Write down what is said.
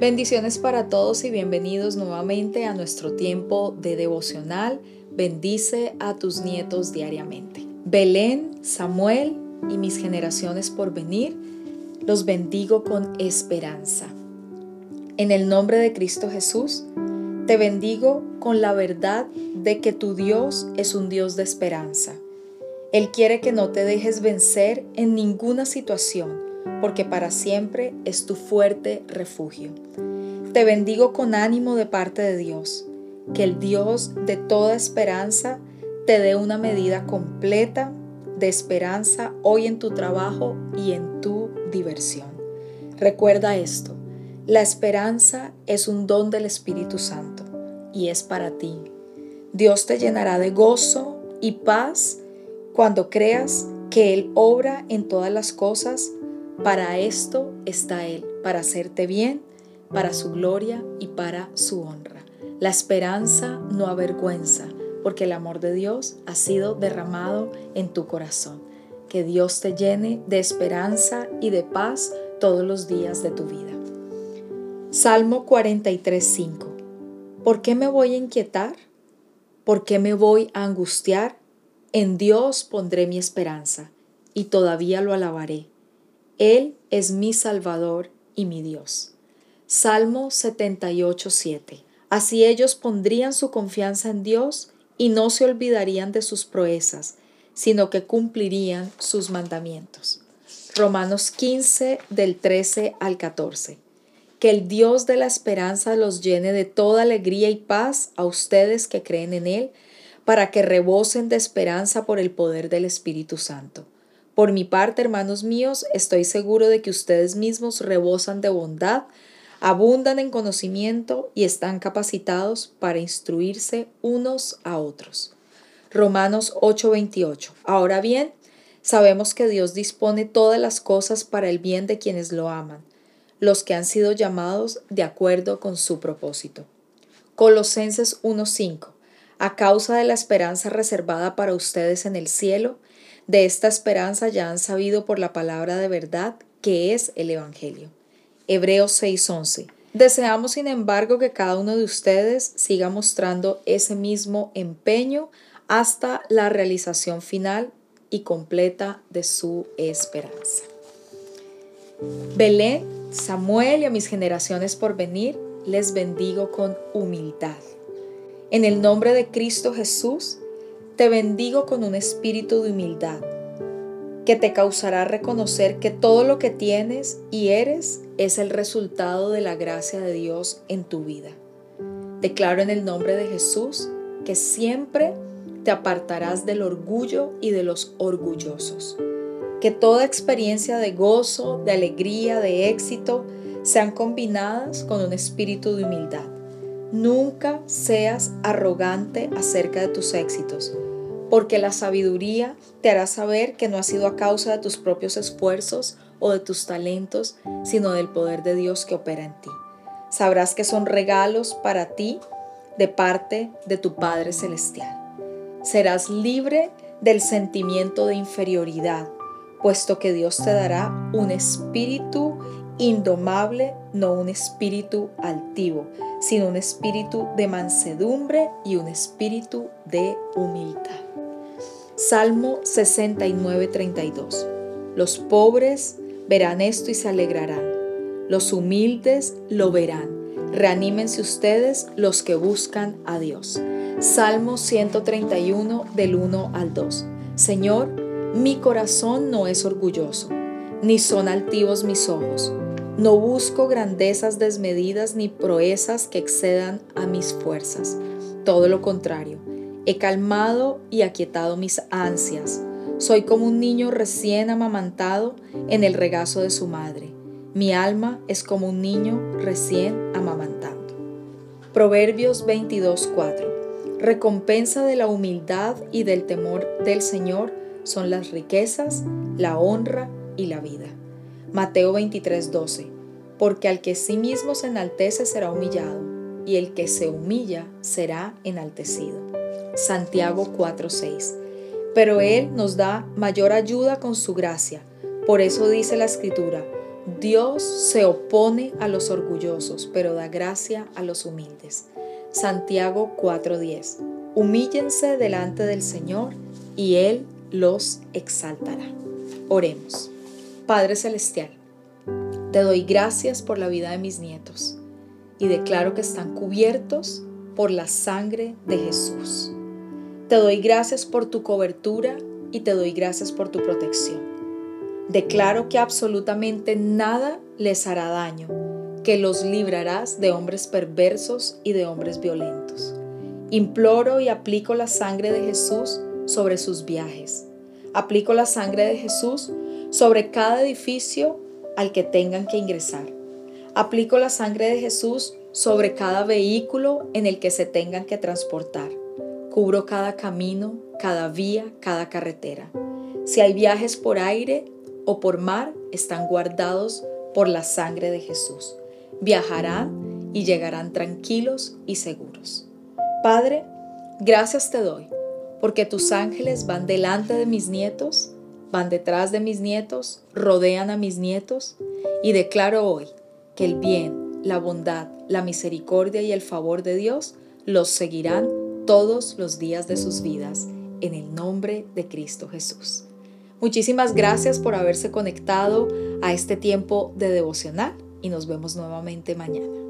Bendiciones para todos y bienvenidos nuevamente a nuestro tiempo de devocional. Bendice a tus nietos diariamente. Belén, Samuel y mis generaciones por venir, los bendigo con esperanza. En el nombre de Cristo Jesús, te bendigo con la verdad de que tu Dios es un Dios de esperanza. Él quiere que no te dejes vencer en ninguna situación porque para siempre es tu fuerte refugio. Te bendigo con ánimo de parte de Dios, que el Dios de toda esperanza te dé una medida completa de esperanza hoy en tu trabajo y en tu diversión. Recuerda esto, la esperanza es un don del Espíritu Santo y es para ti. Dios te llenará de gozo y paz cuando creas que Él obra en todas las cosas para esto está Él, para hacerte bien, para su gloria y para su honra. La esperanza no avergüenza, porque el amor de Dios ha sido derramado en tu corazón. Que Dios te llene de esperanza y de paz todos los días de tu vida. Salmo 43:5 ¿Por qué me voy a inquietar? ¿Por qué me voy a angustiar? En Dios pondré mi esperanza y todavía lo alabaré él es mi Salvador y mi Dios. Salmo 78.7. Así ellos pondrían su confianza en Dios y no se olvidarían de sus proezas, sino que cumplirían sus mandamientos. Romanos 15 del 13 al 14. Que el Dios de la esperanza los llene de toda alegría y paz a ustedes que creen en Él, para que rebosen de esperanza por el poder del Espíritu Santo por mi parte, hermanos míos, estoy seguro de que ustedes mismos rebosan de bondad, abundan en conocimiento y están capacitados para instruirse unos a otros. Romanos 8:28. Ahora bien, sabemos que Dios dispone todas las cosas para el bien de quienes lo aman, los que han sido llamados de acuerdo con su propósito. Colosenses 1:5. A causa de la esperanza reservada para ustedes en el cielo, de esta esperanza ya han sabido por la palabra de verdad que es el Evangelio. Hebreos 6:11. Deseamos, sin embargo, que cada uno de ustedes siga mostrando ese mismo empeño hasta la realización final y completa de su esperanza. Belén, Samuel y a mis generaciones por venir, les bendigo con humildad. En el nombre de Cristo Jesús, te bendigo con un espíritu de humildad que te causará reconocer que todo lo que tienes y eres es el resultado de la gracia de Dios en tu vida. Declaro en el nombre de Jesús que siempre te apartarás del orgullo y de los orgullosos. Que toda experiencia de gozo, de alegría, de éxito sean combinadas con un espíritu de humildad. Nunca seas arrogante acerca de tus éxitos porque la sabiduría te hará saber que no ha sido a causa de tus propios esfuerzos o de tus talentos, sino del poder de Dios que opera en ti. Sabrás que son regalos para ti de parte de tu Padre Celestial. Serás libre del sentimiento de inferioridad, puesto que Dios te dará un espíritu indomable, no un espíritu altivo, sino un espíritu de mansedumbre y un espíritu de humildad. Salmo 69:32. Los pobres verán esto y se alegrarán. Los humildes lo verán. Reanímense ustedes los que buscan a Dios. Salmo 131 del 1 al 2. Señor, mi corazón no es orgulloso, ni son altivos mis ojos. No busco grandezas desmedidas ni proezas que excedan a mis fuerzas. Todo lo contrario He calmado y aquietado mis ansias. Soy como un niño recién amamantado en el regazo de su madre. Mi alma es como un niño recién amamantando. Proverbios 22:4. Recompensa de la humildad y del temor del Señor son las riquezas, la honra y la vida. Mateo 23:12. Porque al que sí mismo se enaltece será humillado, y el que se humilla será enaltecido. Santiago 4:6. Pero Él nos da mayor ayuda con su gracia. Por eso dice la Escritura, Dios se opone a los orgullosos, pero da gracia a los humildes. Santiago 4:10. Humíllense delante del Señor y Él los exaltará. Oremos. Padre Celestial, te doy gracias por la vida de mis nietos y declaro que están cubiertos por la sangre de Jesús. Te doy gracias por tu cobertura y te doy gracias por tu protección. Declaro que absolutamente nada les hará daño, que los librarás de hombres perversos y de hombres violentos. Imploro y aplico la sangre de Jesús sobre sus viajes. Aplico la sangre de Jesús sobre cada edificio al que tengan que ingresar. Aplico la sangre de Jesús sobre cada vehículo en el que se tengan que transportar. Cubro cada camino, cada vía, cada carretera. Si hay viajes por aire o por mar, están guardados por la sangre de Jesús. Viajarán y llegarán tranquilos y seguros. Padre, gracias te doy porque tus ángeles van delante de mis nietos, van detrás de mis nietos, rodean a mis nietos y declaro hoy que el bien, la bondad, la misericordia y el favor de Dios los seguirán todos los días de sus vidas en el nombre de Cristo Jesús. Muchísimas gracias por haberse conectado a este tiempo de devocional y nos vemos nuevamente mañana.